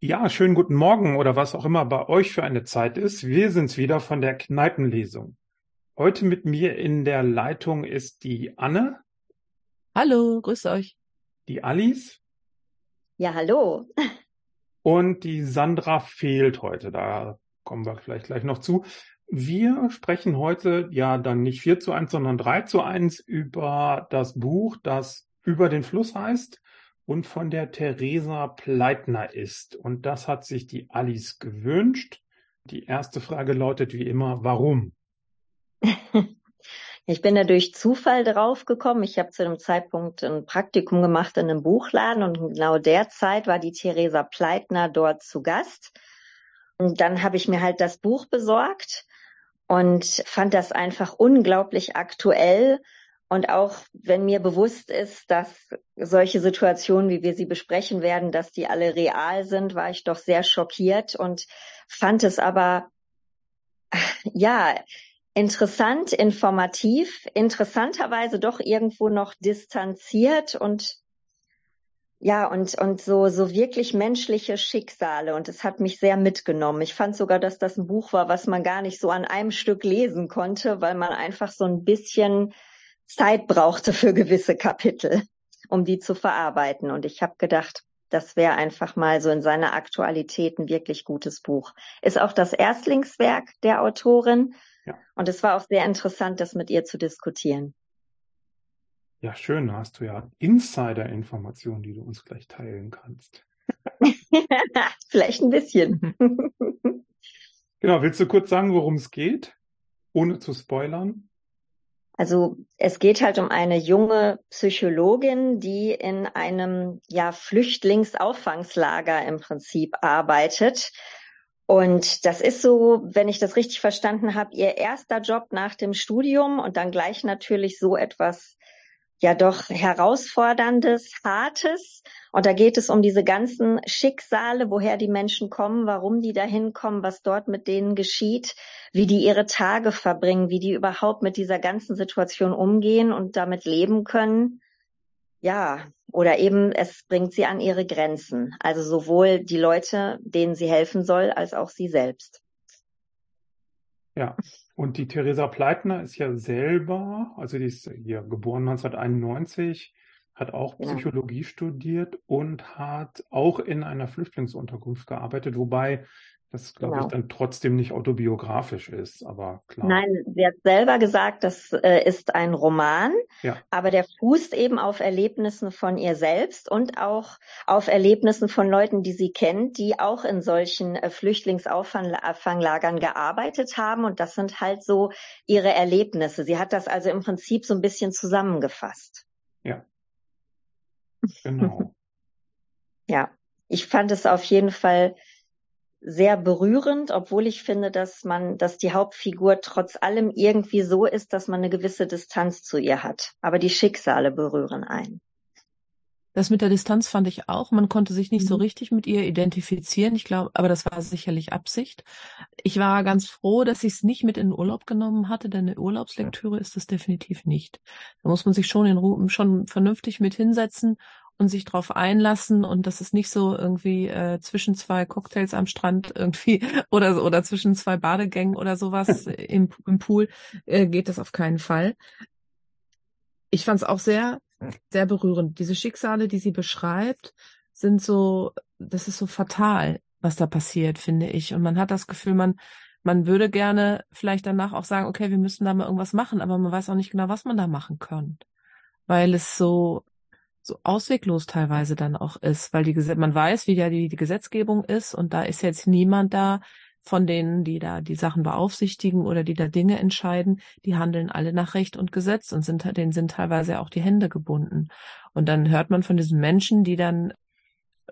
Ja, schönen guten Morgen oder was auch immer bei euch für eine Zeit ist. Wir sind's wieder von der Kneipenlesung. Heute mit mir in der Leitung ist die Anne. Hallo, grüßt euch. Die Alice. Ja, hallo. Und die Sandra fehlt heute. Da kommen wir vielleicht gleich noch zu. Wir sprechen heute ja dann nicht 4 zu 1, sondern 3 zu 1 über das Buch, das über den Fluss heißt und von der Theresa Pleitner ist. Und das hat sich die Alice gewünscht. Die erste Frage lautet wie immer, warum? Ich bin da durch Zufall draufgekommen. Ich habe zu dem Zeitpunkt ein Praktikum gemacht in einem Buchladen und genau der Zeit war die Theresa Pleitner dort zu Gast. Und dann habe ich mir halt das Buch besorgt und fand das einfach unglaublich aktuell und auch wenn mir bewusst ist, dass solche Situationen, wie wir sie besprechen werden, dass die alle real sind, war ich doch sehr schockiert und fand es aber, ja, interessant, informativ, interessanterweise doch irgendwo noch distanziert und ja, und, und so, so wirklich menschliche Schicksale. Und es hat mich sehr mitgenommen. Ich fand sogar, dass das ein Buch war, was man gar nicht so an einem Stück lesen konnte, weil man einfach so ein bisschen Zeit brauchte für gewisse Kapitel, um die zu verarbeiten. Und ich habe gedacht, das wäre einfach mal so in seiner Aktualität ein wirklich gutes Buch. Ist auch das Erstlingswerk der Autorin. Ja. Und es war auch sehr interessant, das mit ihr zu diskutieren. Ja, schön. Da hast du ja Insider-Informationen, die du uns gleich teilen kannst. Vielleicht ein bisschen. genau. Willst du kurz sagen, worum es geht? Ohne zu spoilern? Also es geht halt um eine junge Psychologin, die in einem ja Flüchtlingsaufangslager im Prinzip arbeitet. Und das ist so, wenn ich das richtig verstanden habe, ihr erster Job nach dem Studium und dann gleich natürlich so etwas ja doch herausforderndes, hartes. Und da geht es um diese ganzen Schicksale, woher die Menschen kommen, warum die dahin kommen, was dort mit denen geschieht, wie die ihre Tage verbringen, wie die überhaupt mit dieser ganzen Situation umgehen und damit leben können. Ja, oder eben es bringt sie an ihre Grenzen. Also sowohl die Leute, denen sie helfen soll, als auch sie selbst. Ja, und die Theresa Pleitner ist ja selber, also die ist hier geboren 1991, hat auch Psychologie ja. studiert und hat auch in einer Flüchtlingsunterkunft gearbeitet, wobei das, glaube genau. ich, dann trotzdem nicht autobiografisch ist, aber klar. Nein, sie hat selber gesagt, das äh, ist ein Roman, ja. aber der fußt eben auf Erlebnissen von ihr selbst und auch auf Erlebnissen von Leuten, die sie kennt, die auch in solchen äh, Flüchtlingsauffanglagern gearbeitet haben. Und das sind halt so ihre Erlebnisse. Sie hat das also im Prinzip so ein bisschen zusammengefasst. Ja. Genau. ja, ich fand es auf jeden Fall sehr berührend, obwohl ich finde, dass man, dass die Hauptfigur trotz allem irgendwie so ist, dass man eine gewisse Distanz zu ihr hat. Aber die Schicksale berühren einen. Das mit der Distanz fand ich auch. Man konnte sich nicht mhm. so richtig mit ihr identifizieren. Ich glaube, aber das war sicherlich Absicht. Ich war ganz froh, dass ich es nicht mit in den Urlaub genommen hatte, denn eine Urlaubslektüre ist es definitiv nicht. Da muss man sich schon in Ruhe, schon vernünftig mit hinsetzen und sich drauf einlassen und das ist nicht so irgendwie äh, zwischen zwei Cocktails am Strand irgendwie oder oder zwischen zwei Badegängen oder sowas im, im Pool äh, geht das auf keinen Fall. Ich fand es auch sehr sehr berührend. Diese Schicksale, die sie beschreibt, sind so, das ist so fatal, was da passiert, finde ich. Und man hat das Gefühl, man man würde gerne vielleicht danach auch sagen, okay, wir müssen da mal irgendwas machen, aber man weiß auch nicht genau, was man da machen kann, weil es so so ausweglos teilweise dann auch ist, weil die man weiß, wie ja die, die Gesetzgebung ist und da ist jetzt niemand da von denen, die da die Sachen beaufsichtigen oder die da Dinge entscheiden, die handeln alle nach Recht und Gesetz und sind denen sind teilweise auch die Hände gebunden. Und dann hört man von diesen Menschen, die dann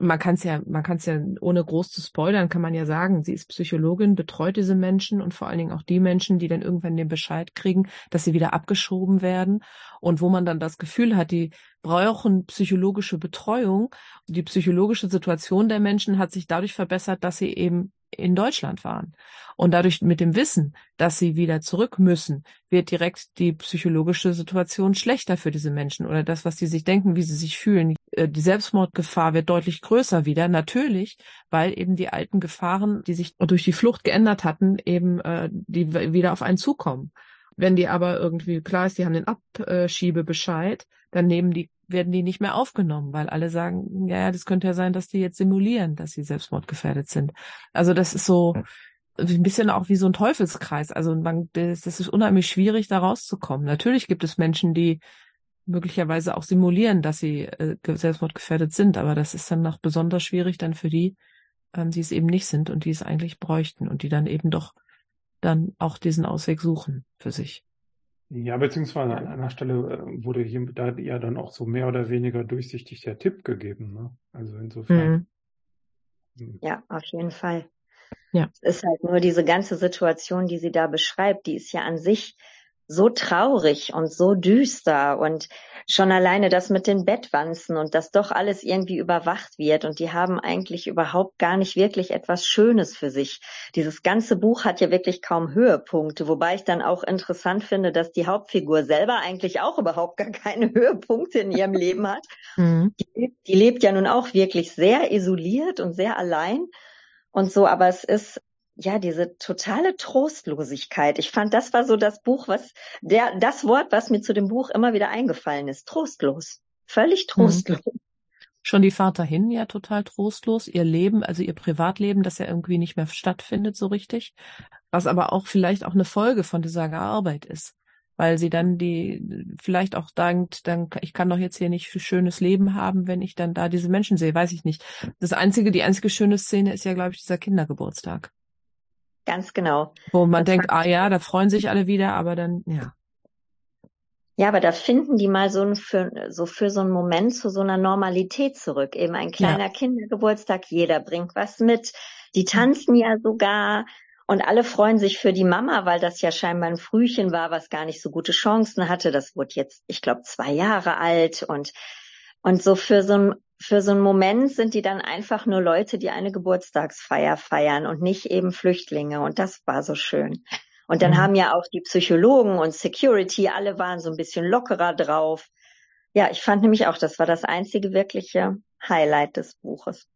man kann es ja, man kann es ja ohne groß zu spoilern, kann man ja sagen, sie ist Psychologin, betreut diese Menschen und vor allen Dingen auch die Menschen, die dann irgendwann den Bescheid kriegen, dass sie wieder abgeschoben werden und wo man dann das Gefühl hat, die brauchen psychologische Betreuung. Die psychologische Situation der Menschen hat sich dadurch verbessert, dass sie eben in Deutschland waren. Und dadurch mit dem Wissen, dass sie wieder zurück müssen, wird direkt die psychologische Situation schlechter für diese Menschen oder das, was sie sich denken, wie sie sich fühlen, die Selbstmordgefahr wird deutlich größer wieder. Natürlich, weil eben die alten Gefahren, die sich durch die Flucht geändert hatten, eben äh, die wieder auf einen zukommen. Wenn die aber irgendwie klar ist, die haben den Abschiebebescheid, dann nehmen die, werden die nicht mehr aufgenommen, weil alle sagen, ja, ja, das könnte ja sein, dass die jetzt simulieren, dass sie selbstmordgefährdet sind. Also das ist so ein bisschen auch wie so ein Teufelskreis. Also man, das, das ist unheimlich schwierig, da rauszukommen. Natürlich gibt es Menschen, die möglicherweise auch simulieren, dass sie äh, selbstmordgefährdet sind, aber das ist dann noch besonders schwierig dann für die, ähm, die es eben nicht sind und die es eigentlich bräuchten und die dann eben doch dann auch diesen Ausweg suchen für sich. Ja, beziehungsweise an einer Stelle äh, wurde hier da ja dann auch so mehr oder weniger durchsichtig der Tipp gegeben. Ne? Also insofern. Mhm. Ja, auf jeden Fall. Ja. Es ist halt nur diese ganze Situation, die sie da beschreibt, die ist ja an sich so traurig und so düster und schon alleine das mit den Bettwanzen und dass doch alles irgendwie überwacht wird und die haben eigentlich überhaupt gar nicht wirklich etwas Schönes für sich. Dieses ganze Buch hat ja wirklich kaum Höhepunkte, wobei ich dann auch interessant finde, dass die Hauptfigur selber eigentlich auch überhaupt gar keine Höhepunkte in ihrem Leben hat. Mhm. Die, die lebt ja nun auch wirklich sehr isoliert und sehr allein und so, aber es ist ja, diese totale Trostlosigkeit. Ich fand, das war so das Buch, was der, das Wort, was mir zu dem Buch immer wieder eingefallen ist. Trostlos. Völlig mhm. trostlos. Mhm. Schon die Fahrt dahin ja total trostlos. Ihr Leben, also ihr Privatleben, das ja irgendwie nicht mehr stattfindet so richtig. Was aber auch vielleicht auch eine Folge von dieser Arbeit ist. Weil sie dann die, vielleicht auch denkt, dann, ich kann doch jetzt hier nicht schönes Leben haben, wenn ich dann da diese Menschen sehe, weiß ich nicht. Das einzige, die einzige schöne Szene ist ja, glaube ich, dieser Kindergeburtstag. Ganz genau. Wo man das denkt, ah ja, da freuen sich alle wieder, aber dann, ja. Ja, aber da finden die mal so, ein, für, so für so einen Moment zu so einer Normalität zurück. Eben ein kleiner ja. Kindergeburtstag, jeder bringt was mit. Die tanzen ja sogar und alle freuen sich für die Mama, weil das ja scheinbar ein Frühchen war, was gar nicht so gute Chancen hatte. Das wurde jetzt, ich glaube, zwei Jahre alt und und so für so ein für so einen Moment sind die dann einfach nur Leute, die eine Geburtstagsfeier feiern und nicht eben Flüchtlinge. Und das war so schön. Und dann mhm. haben ja auch die Psychologen und Security, alle waren so ein bisschen lockerer drauf. Ja, ich fand nämlich auch, das war das einzige wirkliche Highlight des Buches.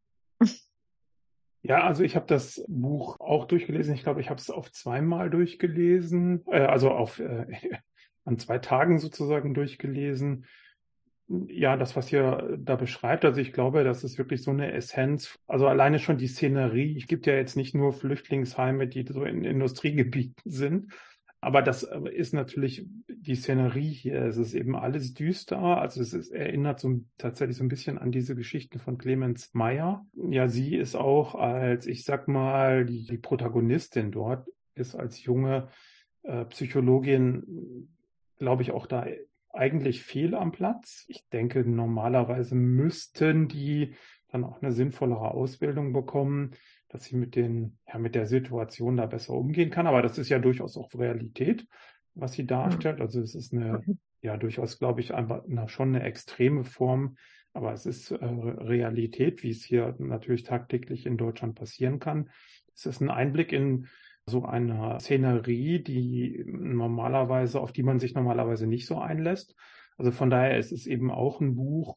Ja, also ich habe das Buch auch durchgelesen. Ich glaube, ich habe es auf zweimal durchgelesen, äh, also auf äh, an zwei Tagen sozusagen durchgelesen ja, das, was ihr da beschreibt, also ich glaube, das ist wirklich so eine Essenz. Also alleine schon die Szenerie. Ich gibt ja jetzt nicht nur Flüchtlingsheime, die so in Industriegebieten sind, aber das ist natürlich die Szenerie hier. Es ist eben alles düster. Also es ist, erinnert so tatsächlich so ein bisschen an diese Geschichten von Clemens Meyer. Ja, sie ist auch als, ich sag mal, die, die Protagonistin dort ist als junge äh, Psychologin, glaube ich, auch da eigentlich fehl am Platz. Ich denke, normalerweise müssten die dann auch eine sinnvollere Ausbildung bekommen, dass sie mit den, ja, mit der Situation da besser umgehen kann. Aber das ist ja durchaus auch Realität, was sie darstellt. Also es ist eine, ja, durchaus, glaube ich, einfach na, schon eine extreme Form. Aber es ist äh, Realität, wie es hier natürlich tagtäglich in Deutschland passieren kann. Es ist ein Einblick in so eine Szenerie, die normalerweise, auf die man sich normalerweise nicht so einlässt. Also von daher ist es eben auch ein Buch,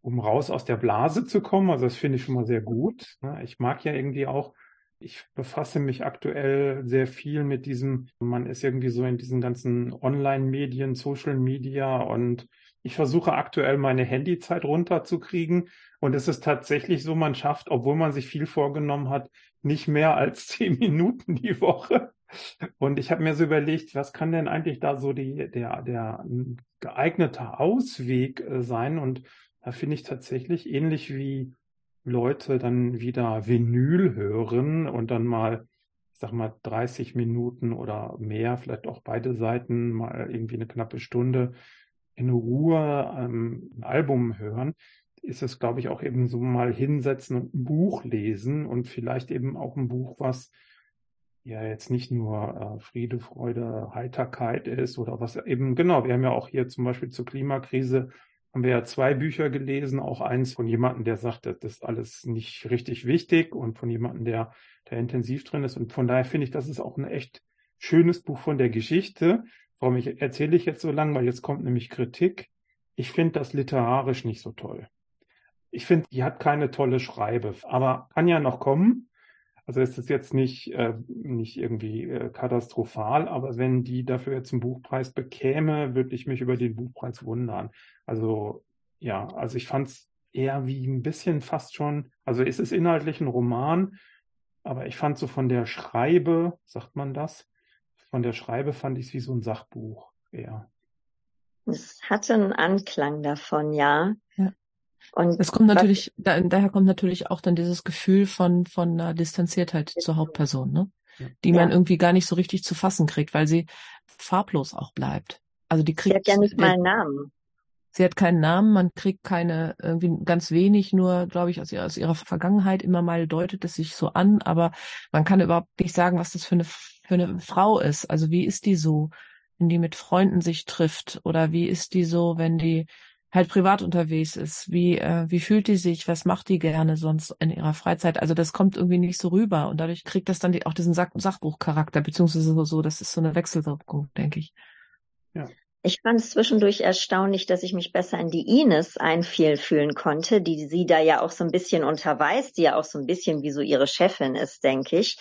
um raus aus der Blase zu kommen. Also das finde ich schon mal sehr gut. Ne? Ich mag ja irgendwie auch, ich befasse mich aktuell sehr viel mit diesem, man ist irgendwie so in diesen ganzen Online-Medien, Social Media und ich versuche aktuell meine Handyzeit runterzukriegen. Und es ist tatsächlich so, man schafft, obwohl man sich viel vorgenommen hat, nicht mehr als zehn Minuten die Woche. Und ich habe mir so überlegt, was kann denn eigentlich da so die, der, der geeignete Ausweg äh, sein? Und da finde ich tatsächlich ähnlich wie Leute dann wieder Vinyl hören und dann mal, ich sag mal, 30 Minuten oder mehr, vielleicht auch beide Seiten, mal irgendwie eine knappe Stunde in Ruhe ähm, ein Album hören ist es, glaube ich, auch eben so mal hinsetzen und ein Buch lesen und vielleicht eben auch ein Buch, was ja jetzt nicht nur äh, Friede, Freude, Heiterkeit ist oder was eben, genau, wir haben ja auch hier zum Beispiel zur Klimakrise haben wir ja zwei Bücher gelesen, auch eins von jemandem, der sagt, das ist alles nicht richtig wichtig und von jemandem, der, der intensiv drin ist. Und von daher finde ich, das ist auch ein echt schönes Buch von der Geschichte. Warum ich erzähle ich jetzt so lang, weil jetzt kommt nämlich Kritik. Ich finde das literarisch nicht so toll. ich finde, die hat keine tolle Schreibe, aber kann ja noch kommen. Also es ist jetzt nicht, äh, nicht irgendwie äh, katastrophal, aber wenn die dafür jetzt einen Buchpreis bekäme, würde ich mich über den Buchpreis wundern. Also ja, also ich fand es eher wie ein bisschen fast schon, also es ist inhaltlich ein Roman, aber ich fand so von der Schreibe, sagt man das, von der Schreibe fand ich es wie so ein Sachbuch eher. Es hatte einen Anklang davon, ja. ja. Und es kommt natürlich, da, daher kommt natürlich auch dann dieses Gefühl von, von einer Distanziertheit zur Hauptperson, ne? Die ja. man irgendwie gar nicht so richtig zu fassen kriegt, weil sie farblos auch bleibt. Also die kriegt. Sie hat ja nicht mal einen Namen. Sie hat keinen Namen, man kriegt keine, irgendwie ganz wenig, nur, glaube ich, aus ihrer, aus ihrer Vergangenheit immer mal deutet es sich so an, aber man kann überhaupt nicht sagen, was das für eine, für eine Frau ist. Also wie ist die so, wenn die mit Freunden sich trifft? Oder wie ist die so, wenn die halt privat unterwegs ist? Wie, äh, wie fühlt die sich? Was macht die gerne sonst in ihrer Freizeit? Also das kommt irgendwie nicht so rüber und dadurch kriegt das dann die, auch diesen Sach Sachbuchcharakter, beziehungsweise so, das ist so eine Wechselwirkung, denke ich. Ja. Ich fand es zwischendurch erstaunlich, dass ich mich besser in die Ines einfiel fühlen konnte, die sie da ja auch so ein bisschen unterweist, die ja auch so ein bisschen wie so ihre Chefin ist, denke ich,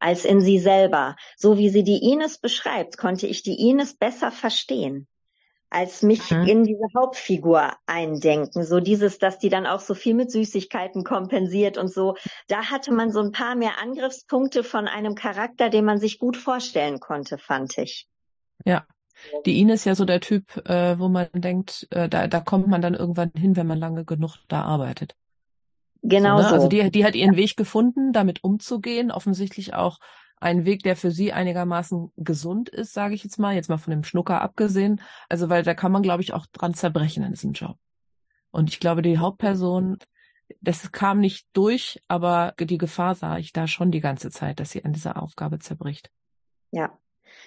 als in sie selber. So wie sie die Ines beschreibt, konnte ich die Ines besser verstehen als mich mhm. in diese Hauptfigur eindenken. So dieses, dass die dann auch so viel mit Süßigkeiten kompensiert und so. Da hatte man so ein paar mehr Angriffspunkte von einem Charakter, den man sich gut vorstellen konnte, fand ich. Ja, die Ines ist ja so der Typ, äh, wo man denkt, äh, da, da kommt man dann irgendwann hin, wenn man lange genug da arbeitet. Genau so. Ne? so. Also die, die hat ihren Weg gefunden, damit umzugehen. Offensichtlich auch ein Weg, der für sie einigermaßen gesund ist, sage ich jetzt mal, jetzt mal von dem Schnucker abgesehen. Also weil da kann man, glaube ich, auch dran zerbrechen in diesem Job. Und ich glaube, die Hauptperson, das kam nicht durch, aber die Gefahr sah ich da schon die ganze Zeit, dass sie an dieser Aufgabe zerbricht. Ja,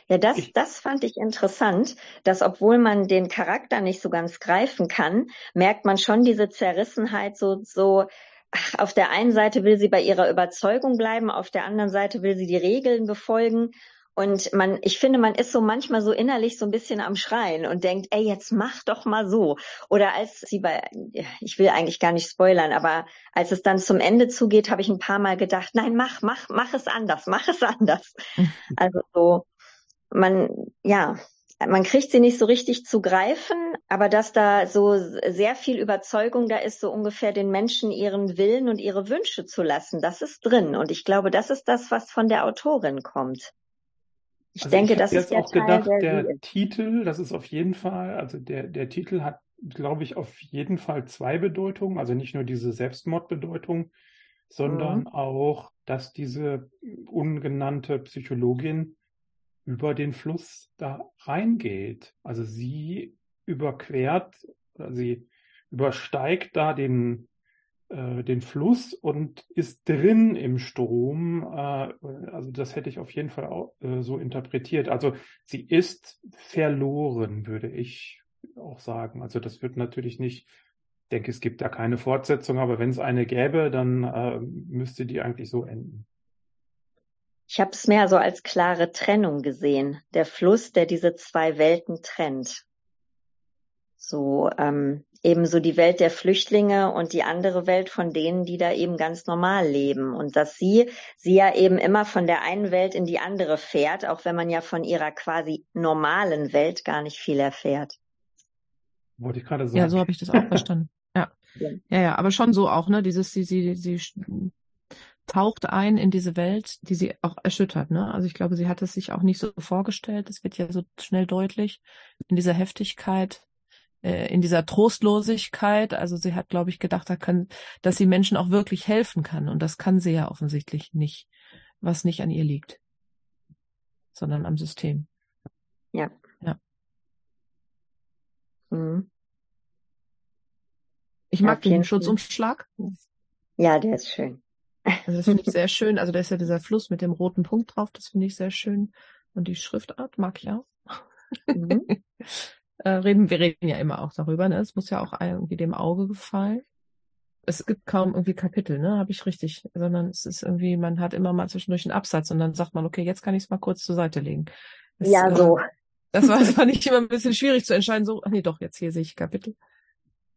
ja, das, das fand ich interessant, dass obwohl man den Charakter nicht so ganz greifen kann, merkt man schon diese Zerrissenheit so, so, auf der einen Seite will sie bei ihrer Überzeugung bleiben, auf der anderen Seite will sie die Regeln befolgen. Und man, ich finde, man ist so manchmal so innerlich so ein bisschen am Schreien und denkt, ey, jetzt mach doch mal so. Oder als sie bei, ich will eigentlich gar nicht spoilern, aber als es dann zum Ende zugeht, habe ich ein paar Mal gedacht, nein, mach, mach, mach es anders, mach es anders. Also so, man, ja, man kriegt sie nicht so richtig zu greifen, aber dass da so sehr viel Überzeugung da ist, so ungefähr den Menschen ihren Willen und ihre Wünsche zu lassen, das ist drin. Und ich glaube, das ist das, was von der Autorin kommt. Ich also denke, ich das ist der auch Teil, gedacht, der, der Titel, das ist auf jeden Fall, also der, der Titel hat, glaube ich, auf jeden Fall zwei Bedeutungen, also nicht nur diese Selbstmordbedeutung, sondern mhm. auch, dass diese ungenannte Psychologin über den Fluss da reingeht. Also sie überquert, sie übersteigt da den, äh, den Fluss und ist drin im Strom. Äh, also das hätte ich auf jeden Fall auch äh, so interpretiert. Also sie ist verloren, würde ich auch sagen. Also das wird natürlich nicht, ich denke, es gibt da keine Fortsetzung, aber wenn es eine gäbe, dann äh, müsste die eigentlich so enden. Ich habe es mehr so als klare Trennung gesehen, der Fluss, der diese zwei Welten trennt. So ähm, ebenso die Welt der Flüchtlinge und die andere Welt von denen, die da eben ganz normal leben. Und dass sie, sie ja eben immer von der einen Welt in die andere fährt, auch wenn man ja von ihrer quasi normalen Welt gar nicht viel erfährt. Wollte ich gerade sagen. Ja, so habe ich das auch verstanden. Ja. ja. Ja, ja, aber schon so auch, ne? Dieses, sie, sie, sie taucht ein in diese Welt, die sie auch erschüttert. Ne? Also ich glaube, sie hat es sich auch nicht so vorgestellt. Das wird ja so schnell deutlich in dieser Heftigkeit, äh, in dieser Trostlosigkeit. Also sie hat, glaube ich, gedacht, da kann, dass sie Menschen auch wirklich helfen kann. Und das kann sie ja offensichtlich nicht, was nicht an ihr liegt, sondern am System. Ja. Ja. Mhm. Ich mag ja, den Schutzumschlag. Ja, der ist schön. Also das finde ich sehr schön. Also da ist ja dieser Fluss mit dem roten Punkt drauf, das finde ich sehr schön. Und die Schriftart mag ich auch. Mhm. äh, reden, wir reden ja immer auch darüber, ne? Es muss ja auch irgendwie dem Auge gefallen. Es gibt kaum irgendwie Kapitel, ne? Habe ich richtig. Sondern es ist irgendwie, man hat immer mal zwischendurch einen Absatz und dann sagt man, okay, jetzt kann ich es mal kurz zur Seite legen. Das, ja, so. Äh, das war, das fand ich immer ein bisschen schwierig zu entscheiden, so, ach nee, doch, jetzt hier sehe ich Kapitel.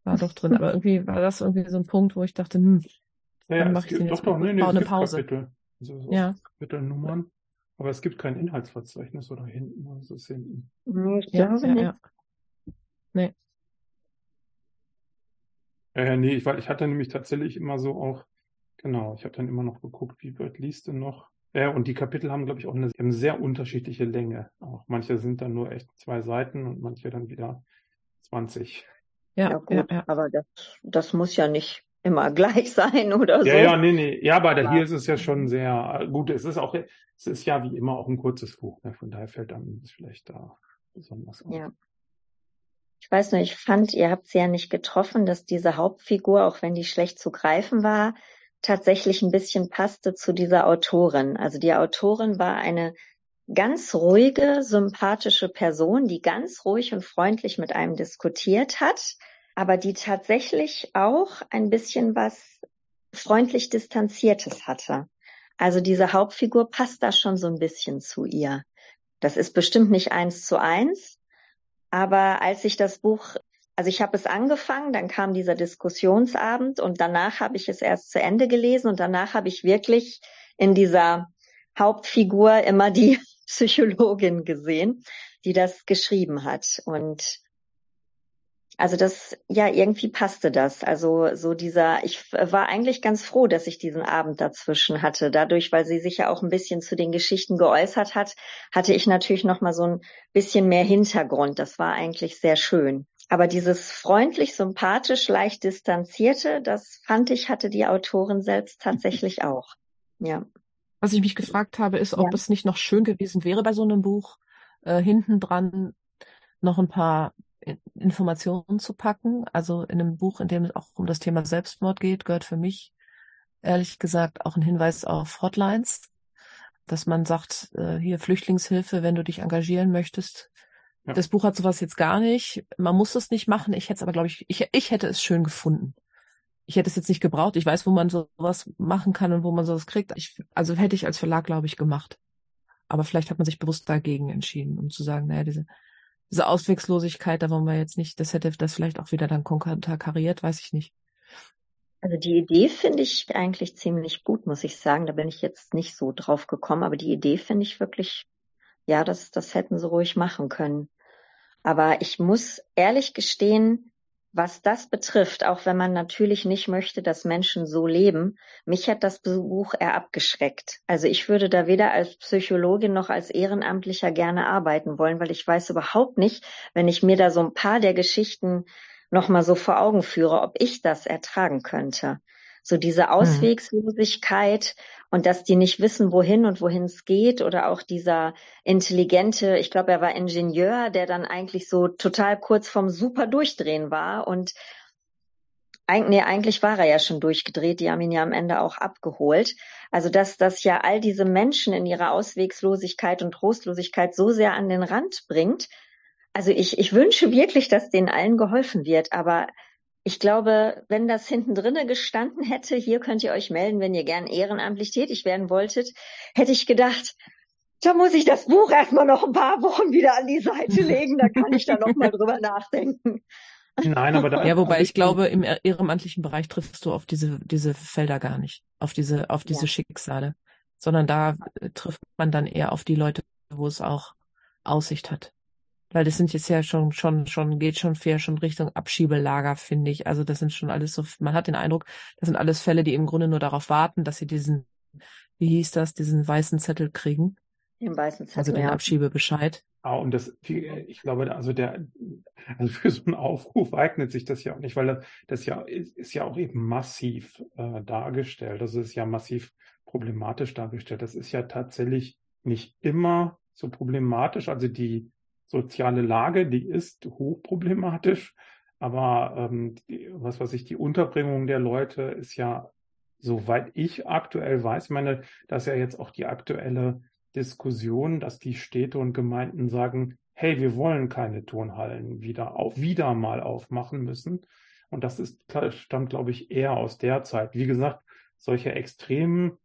war doch drin. Aber irgendwie war das irgendwie so ein Punkt, wo ich dachte, hm, Ja, dann es mache ich gibt, den doch, jetzt doch, nee, nee, es eine Pause. Kapitel. Also so Ja. Kapitelnummern. Aber es gibt kein Inhaltsverzeichnis oder hinten. Also ist hinten. Ich Ja, ja, nicht. ja. Ja, ja, nee, ich, weil ich hatte nämlich tatsächlich immer so auch, genau, ich habe dann immer noch geguckt, wie weit liest denn noch? Ja, und die Kapitel haben, glaube ich, auch eine, eine sehr unterschiedliche Länge. Auch manche sind dann nur echt zwei Seiten und manche dann wieder 20. Ja, Ja, gut, ja, ja. aber das, das muss ja nicht immer gleich sein oder so. Ja, ja, nee, nee. Ja, aber Aber- hier ist es ja schon sehr gut. Es ist auch, es ist ja wie immer auch ein kurzes Buch. Ne? Von daher fällt einem das vielleicht da besonders auf. Ja. Ich weiß nur, ich fand, ihr habt sie ja nicht getroffen, dass diese Hauptfigur, auch wenn die schlecht zu greifen war, tatsächlich ein bisschen passte zu dieser Autorin. Also die Autorin war eine ganz ruhige, sympathische Person, die ganz ruhig und freundlich mit einem diskutiert hat, aber die tatsächlich auch ein bisschen was freundlich Distanziertes hatte. Also diese Hauptfigur passt da schon so ein bisschen zu ihr. Das ist bestimmt nicht eins zu eins, aber als ich das Buch, also ich habe es angefangen, dann kam dieser Diskussionsabend und danach habe ich es erst zu Ende gelesen und danach habe ich wirklich in dieser Hauptfigur immer die Psychologin gesehen, die das geschrieben hat. Und also das, ja, irgendwie passte das. Also so dieser, ich war eigentlich ganz froh, dass ich diesen Abend dazwischen hatte. Dadurch, weil sie sich ja auch ein bisschen zu den Geschichten geäußert hat, hatte ich natürlich noch mal so ein bisschen mehr Hintergrund. Das war eigentlich sehr schön. Aber dieses freundlich, sympathisch, leicht distanzierte, das fand ich, hatte die Autorin selbst tatsächlich auch. Ja. Was ich mich gefragt habe, ist, ob Ja. es nicht noch schön gewesen wäre bei so einem Buch, äh, hinten dran noch ein paar Informationen zu packen. Also in einem Buch, in dem es auch um das Thema Selbstmord geht, gehört für mich ehrlich gesagt auch ein Hinweis auf Hotlines, dass man sagt, äh, hier Flüchtlingshilfe, wenn du dich engagieren möchtest. Ja. Das Buch hat sowas jetzt gar nicht. Man muss es nicht machen. Ich hätte es aber, glaube ich, ich, ich hätte es schön gefunden. Ich hätte es jetzt nicht gebraucht. Ich weiß, wo man sowas machen kann und wo man sowas kriegt. Ich, also hätte ich als Verlag, glaube ich, gemacht. Aber vielleicht hat man sich bewusst dagegen entschieden, um zu sagen, naja, diese, diese Auswegslosigkeit, da wollen wir jetzt nicht, das hätte das vielleicht auch wieder dann konterkariert, weiß ich nicht. Also die Idee finde ich eigentlich ziemlich gut, muss ich sagen. Da bin ich jetzt nicht so drauf gekommen, aber die Idee finde ich wirklich, ja, das, das hätten sie ruhig machen können. Aber ich muss ehrlich gestehen, was das betrifft, auch wenn man natürlich nicht möchte, dass Menschen so leben, mich hat das Buch eher abgeschreckt. Also ich würde da weder als Psychologin noch als Ehrenamtlicher gerne arbeiten wollen, weil ich weiß überhaupt nicht, wenn ich mir da so ein paar der Geschichten noch mal so vor Augen führe, ob ich das ertragen könnte. So diese Auswegslosigkeit und dass die nicht wissen, wohin und wohin es geht oder auch dieser intelligente, ich glaube, er war Ingenieur, der dann eigentlich so total kurz vom Super durchdrehen war und Eig nee, eigentlich war er ja schon durchgedreht, die haben ihn ja am Ende auch abgeholt. Also dass das ja all diese Menschen in ihrer Auswegslosigkeit und Trostlosigkeit so sehr an den Rand bringt. Also ich, ich wünsche wirklich, dass denen allen geholfen wird, aber ich glaube, wenn das hinten drinne gestanden hätte, hier könnt ihr euch melden, wenn ihr gern ehrenamtlich tätig werden wolltet, hätte ich gedacht, da muss ich das Buch erstmal noch ein paar Wochen wieder an die Seite legen, da kann ich da noch mal drüber nachdenken. Nein, aber da, Ja, wobei ich glaube, im ehr- ehrenamtlichen Bereich triffst du auf diese, diese Felder gar nicht, auf diese, auf diese Ja. Schicksale, sondern da äh, trifft man dann eher auf die Leute, wo es auch Aussicht hat. Weil das sind jetzt ja schon, schon, schon, geht schon fair schon Richtung Abschiebelager, finde ich. Also das sind schon alles so, man hat den Eindruck, das sind alles Fälle, die im Grunde nur darauf warten, dass sie diesen, wie hieß das, diesen weißen Zettel kriegen, Im weißen Zettel, also den ja. Abschiebebescheid. Ah, und das, ich glaube, also der, also für so einen Aufruf eignet sich das ja auch nicht, weil das, das ja ist, ist ja auch eben massiv äh, dargestellt. Das ist ja massiv problematisch dargestellt. Das ist ja tatsächlich nicht immer so problematisch. Also die soziale Lage, die ist hochproblematisch, aber ähm, die, was weiß ich, die Unterbringung der Leute ist ja, soweit ich aktuell weiß, meine, das ist ja jetzt auch die aktuelle Diskussion, dass die Städte und Gemeinden sagen, hey, wir wollen keine Turnhallen wieder auf, wieder mal aufmachen müssen. Und das ist, stammt, glaube ich, eher aus der Zeit. Wie gesagt, solche extremen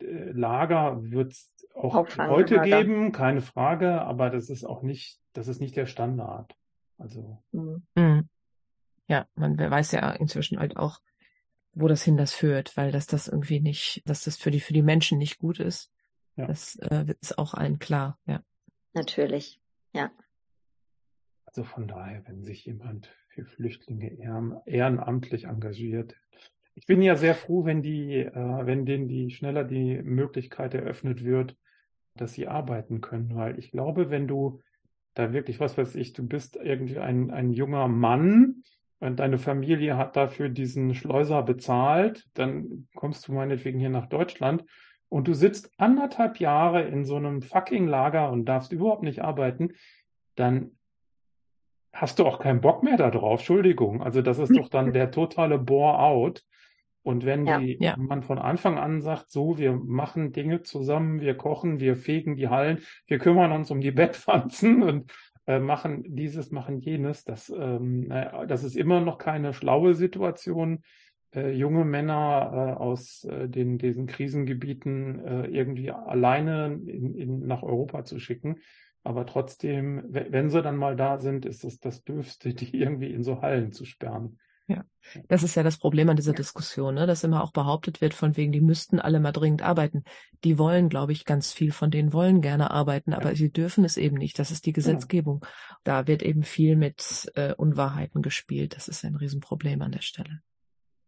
äh, Lager wird auch heute Auffanglager. geben, keine Frage, aber das ist auch nicht, das ist nicht der Standard. Also, Mhm. Mhm. ja, man weiß ja inzwischen halt auch, wo das hin das führt, weil dass das irgendwie nicht, dass das für die für die Menschen nicht gut ist. Ja. Das äh, ist auch allen klar, ja. Natürlich, ja. Also von daher, wenn sich jemand für Flüchtlinge ehrenamtlich engagiert. Ich bin ja sehr froh, wenn die, äh, wenn denen die schneller die Möglichkeit eröffnet wird, dass sie arbeiten können, weil ich glaube, wenn du da wirklich, was weiß ich, du bist irgendwie ein, ein junger Mann und deine Familie hat dafür diesen Schleuser bezahlt, dann kommst du meinetwegen hier nach Deutschland und du sitzt anderthalb Jahre in so einem fucking Lager und darfst überhaupt nicht arbeiten, dann hast du auch keinen Bock mehr darauf. Entschuldigung. Also das ist doch dann der totale Bore-out. Und wenn ja, die, ja. man von Anfang an sagt, so, wir machen Dinge zusammen, wir kochen, wir fegen die Hallen, wir kümmern uns um die Bettpflanzen und äh, machen dieses, machen jenes, das, ähm, naja, das ist immer noch keine schlaue Situation, äh, junge Männer äh, aus äh, den, diesen Krisengebieten äh, irgendwie alleine in, in, nach Europa zu schicken. Aber trotzdem, wenn sie dann mal da sind, ist es das Dürfste, die irgendwie in so Hallen zu sperren. Ja, das ist ja das Problem an dieser Diskussion, ne? dass immer auch behauptet wird, von wegen, die müssten alle mal dringend arbeiten. Die wollen, glaube ich, ganz viel von denen wollen gerne arbeiten, aber ja. sie dürfen es eben nicht. Das ist die Gesetzgebung. Ja. Da wird eben viel mit äh, Unwahrheiten gespielt. Das ist ein Riesenproblem an der Stelle.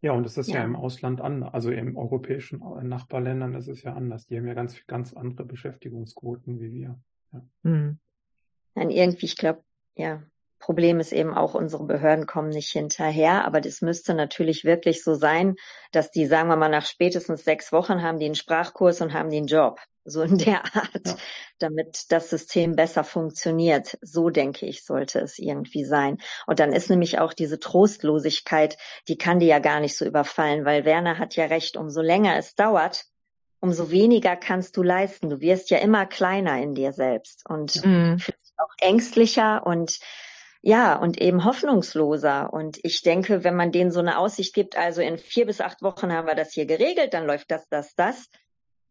Ja, und es ist ja. ja. im Ausland anders, also im europäischen Nachbarländern ist es ja anders. Die haben ja ganz, ganz andere Beschäftigungsquoten wie wir. Ja. Hm. Nein, irgendwie, ich glaube, ja, Problem ist eben auch, unsere Behörden kommen nicht hinterher. Aber das müsste natürlich wirklich so sein, dass die, sagen wir mal, nach spätestens sechs Wochen haben die einen Sprachkurs und haben den Job. So in der Art, ja. damit das System besser funktioniert. So denke ich, sollte es irgendwie sein. Und dann ist nämlich auch diese Trostlosigkeit, die kann die ja gar nicht so überfallen, weil Werner hat ja recht, umso länger es dauert, umso weniger kannst du leisten. Du wirst ja immer kleiner in dir selbst und mhm. auch ängstlicher und ja, und eben hoffnungsloser. Und ich denke, wenn man denen so eine Aussicht gibt, also in vier bis acht Wochen haben wir das hier geregelt, dann läuft das, das, das,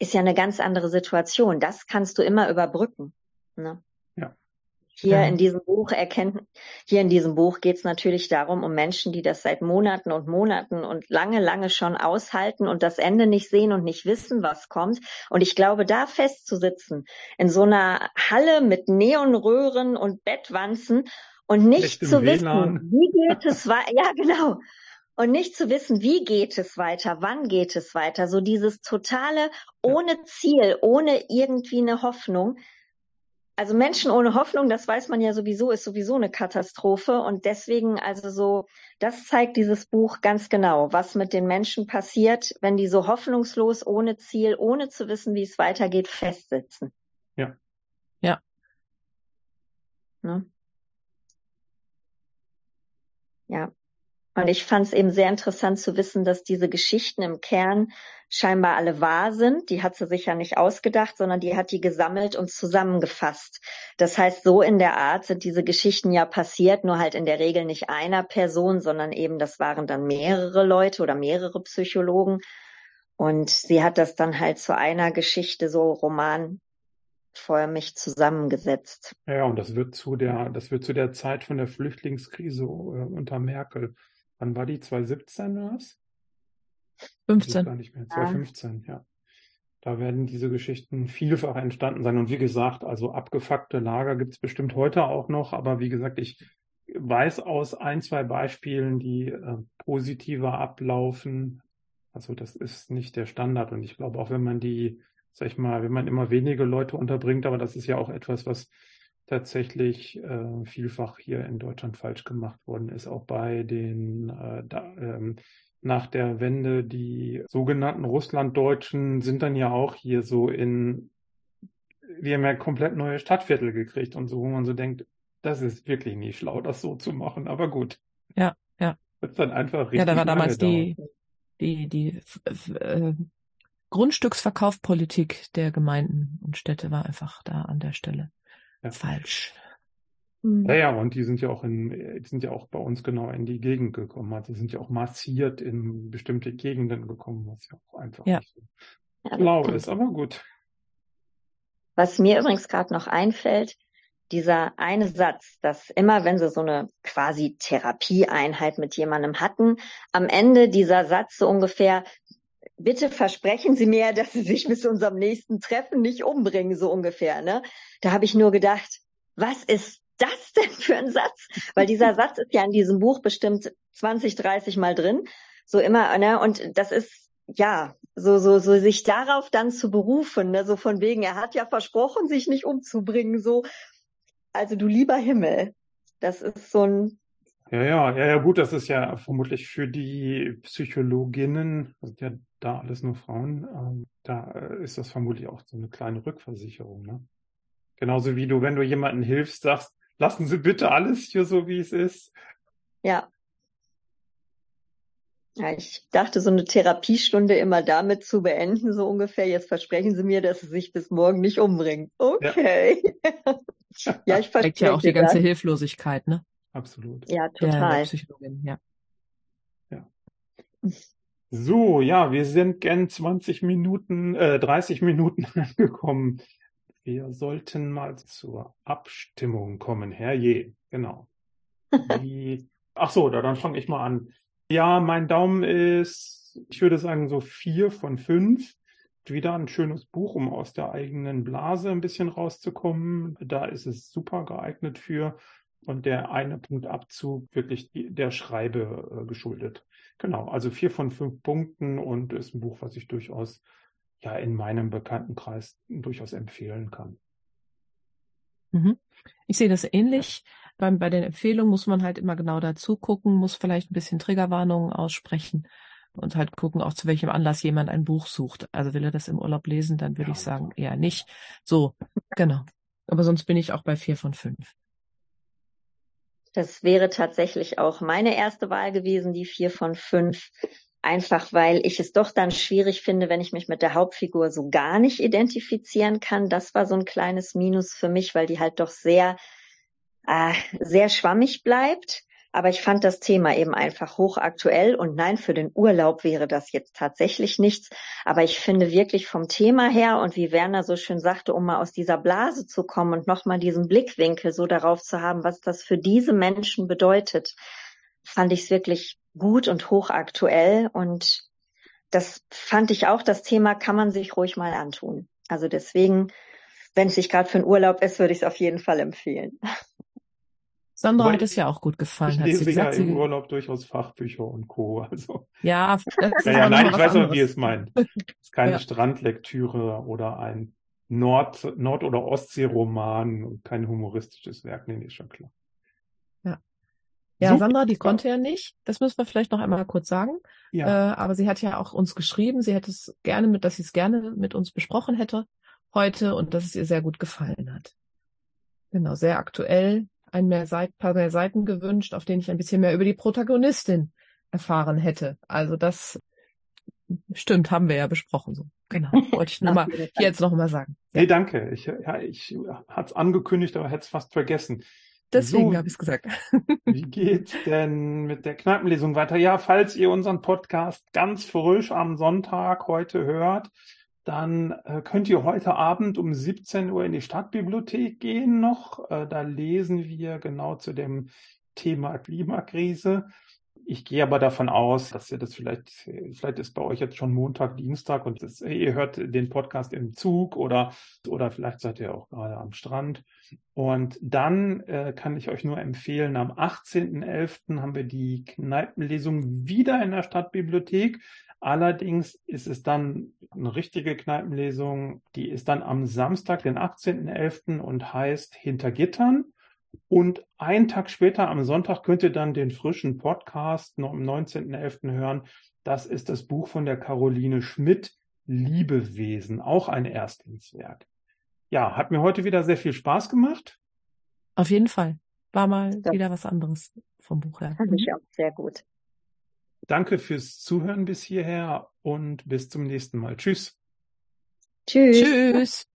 ist ja eine ganz andere Situation. Das kannst du immer überbrücken. Ne? Ja. Hier ja. in diesem Buch erkennen, hier in diesem Buch geht es natürlich darum, um Menschen, die das seit Monaten und Monaten und lange, lange schon aushalten und das Ende nicht sehen und nicht wissen, was kommt. Und ich glaube, da festzusitzen, in so einer Halle mit Neonröhren und Bettwanzen und nicht zu WLAN. wissen, wie geht es weiter. Ja, genau. Und nicht zu wissen, wie geht es weiter, wann geht es weiter. So dieses totale ohne Ziel, ohne irgendwie eine Hoffnung. Also Menschen ohne Hoffnung, das weiß man ja sowieso, ist sowieso eine Katastrophe. Und deswegen, also so, das zeigt dieses Buch ganz genau, was mit den Menschen passiert, wenn die so hoffnungslos, ohne Ziel, ohne zu wissen, wie es weitergeht, festsitzen. Ja. Ja. Ne? Ja. Und ich fand es eben sehr interessant zu wissen, dass diese Geschichten im Kern scheinbar alle wahr sind. Die hat sie sich ja nicht ausgedacht, sondern die hat die gesammelt und zusammengefasst. Das heißt, so in der Art sind diese Geschichten ja passiert, nur halt in der Regel nicht einer Person, sondern eben das waren dann mehrere Leute oder mehrere Psychologen. Und sie hat das dann halt zu einer Geschichte so Roman mich zusammengesetzt. Ja, und das wird zu der, das wird zu der Zeit von der Flüchtlingskrise äh, unter Merkel. Wann war die? 2017 oder was? 15. Gar nicht mehr. 2015, ja. ja. Da werden diese Geschichten vielfach entstanden sein. Und wie gesagt, also abgefuckte Lager gibt es bestimmt heute auch noch. Aber wie gesagt, ich weiß aus ein, zwei Beispielen, die äh, positiver ablaufen. Also das ist nicht der Standard. Und ich glaube, auch wenn man die sag ich mal, wenn man immer wenige Leute unterbringt, aber das ist ja auch etwas, was tatsächlich äh, vielfach hier in Deutschland falsch gemacht worden ist, auch bei den äh, da, ähm, nach der Wende die sogenannten Russlanddeutschen sind dann ja auch hier so in wir haben ja komplett neue Stadtviertel gekriegt und so, wo man so denkt, das ist wirklich nie schlau, das so zu machen, aber gut. Ja, ja. Das ist dann einfach richtig. Ja, da war damals die, die, die, äh, Grundstücksverkaufpolitik der Gemeinden und Städte war einfach da an der Stelle ja. falsch. Mhm. Ja, ja, und die sind ja auch in, die sind ja auch bei uns genau in die Gegend gekommen. Also sind ja auch massiert in bestimmte Gegenden gekommen, was ja auch einfach ja. nicht so schlau ist, aber gut. Was mir übrigens gerade noch einfällt, dieser eine Satz, dass immer, wenn sie so eine quasi Therapieeinheit mit jemandem hatten, am Ende dieser Satz so ungefähr, bitte versprechen Sie mir, dass Sie sich bis unserem nächsten Treffen nicht umbringen, so ungefähr. Ne? Da habe ich nur gedacht, was ist das denn für ein Satz? Weil dieser Satz ist ja in diesem Buch bestimmt 20, 30 Mal drin. So immer, ne? Und das ist, ja, so, so, so sich darauf dann zu berufen, ne? so von wegen, er hat ja versprochen, sich nicht umzubringen, so, also du lieber Himmel. Das ist so ein, ja, ja, ja, ja, gut, das ist ja vermutlich für die Psychologinnen, sind ja da alles nur Frauen, ähm, da äh, ist das vermutlich auch so eine kleine Rückversicherung, ne? Genauso wie du, wenn du jemandem hilfst, sagst, lassen Sie bitte alles hier so, wie es ist. Ja. Ja, ich dachte, so eine Therapiestunde immer damit zu beenden, so ungefähr. Jetzt versprechen Sie mir, dass Sie sich bis morgen nicht umbringen. Okay. Ja, ja ich verstehe. ja auch die ganze Hilflosigkeit, ne? Absolut. Ja, total. ja. ja. So, ja, wir sind gern 20 Minuten, äh, 30 Minuten angekommen. Wir sollten mal zur Abstimmung kommen. Herrje, genau. Wie, ach so, da, dann fange ich mal an. Ja, mein Daumen ist, ich würde sagen, so vier von fünf. Wieder ein schönes Buch, um aus der eigenen Blase ein bisschen rauszukommen. Da ist es super geeignet für und der eine Punkt Abzug wirklich der Schreibe äh, geschuldet. Genau, also vier von fünf Punkten und ist ein Buch, was ich durchaus ja in meinem Bekanntenkreis durchaus empfehlen kann. Mhm. Ich sehe das ähnlich. Beim, bei den Empfehlungen muss man halt immer genau dazu gucken, muss vielleicht ein bisschen Triggerwarnungen aussprechen und halt gucken, auch zu welchem Anlass jemand ein Buch sucht. Also will er das im Urlaub lesen, dann würde ja. ich sagen, eher nicht. So, genau. Aber sonst bin ich auch bei vier von fünf. Das wäre tatsächlich auch meine erste Wahl gewesen, die vier von fünf. Einfach weil ich es doch dann schwierig finde, wenn ich mich mit der Hauptfigur so gar nicht identifizieren kann. Das war so ein kleines Minus für mich, weil die halt doch sehr, äh, sehr schwammig bleibt. Aber ich fand das Thema eben einfach hochaktuell und nein, für den Urlaub wäre das jetzt tatsächlich nichts. Aber ich finde wirklich vom Thema her und wie Werner so schön sagte, um mal aus dieser Blase zu kommen und nochmal diesen Blickwinkel so darauf zu haben, was das für diese Menschen bedeutet, fand ich es wirklich gut und hochaktuell. Und das fand ich auch, das Thema kann man sich ruhig mal antun. Also deswegen, wenn es sich gerade für einen Urlaub ist, würde ich es auf jeden Fall empfehlen. Sandra Weil hat es ja auch gut gefallen. Ich lese gesagt, ja im Urlaub durchaus Fachbücher und Co. Also. Ja, ja, ja nein, ich weiß auch, wie es meint. Es ist keine ja. Strandlektüre oder ein Nord-, Nord oder Ostsee-Roman und kein humoristisches Werk. Nee, nee, ist schon klar. Ja. Ja, Super. Sandra, die konnte ja nicht. Das müssen wir vielleicht noch einmal kurz sagen. Ja. Äh, aber sie hat ja auch uns geschrieben. Sie hätte es gerne mit, dass sie es gerne mit uns besprochen hätte heute und dass es ihr sehr gut gefallen hat. Genau, sehr aktuell, ein mehr Seit paar mehr Seiten gewünscht, auf denen ich ein bisschen mehr über die Protagonistin erfahren hätte. Also das stimmt, haben wir ja besprochen so. Genau. Wollte ich nur mal hier jetzt noch mal sagen. Ja. Nee, danke. Ich, ja, ich hatte es angekündigt, aber hätte es fast vergessen. Deswegen so, habe ich es gesagt. wie geht's denn mit der Kneipenlesung weiter? Ja, falls ihr unseren Podcast ganz frisch am Sonntag heute hört, dann äh, könnt ihr heute Abend um 17 Uhr in die Stadtbibliothek gehen noch. Äh, da lesen wir genau zu dem Thema Klimakrise. Ich gehe aber davon aus, dass ihr das vielleicht, vielleicht ist bei euch jetzt schon Montag, Dienstag und das, ihr hört den Podcast im Zug oder, oder vielleicht seid ihr auch gerade am Strand. Und dann äh, kann ich euch nur empfehlen, am 18.11. haben wir die Kneipenlesung wieder in der Stadtbibliothek. Allerdings ist es dann eine richtige Kneipenlesung, die ist dann am Samstag, den 18.11. und heißt Hinter Gittern. Und einen Tag später, am Sonntag, könnt ihr dann den frischen Podcast noch am 19.11. hören. Das ist das Buch von der Caroline Schmidt, Liebewesen, auch ein Erstlingswerk. Ja, hat mir heute wieder sehr viel Spaß gemacht. Auf jeden Fall. War mal ja. wieder was anderes vom Buch her. Fand ich auch sehr gut. Danke fürs Zuhören bis hierher und bis zum nächsten Mal. Tschüss. Tschüss. Tschüss.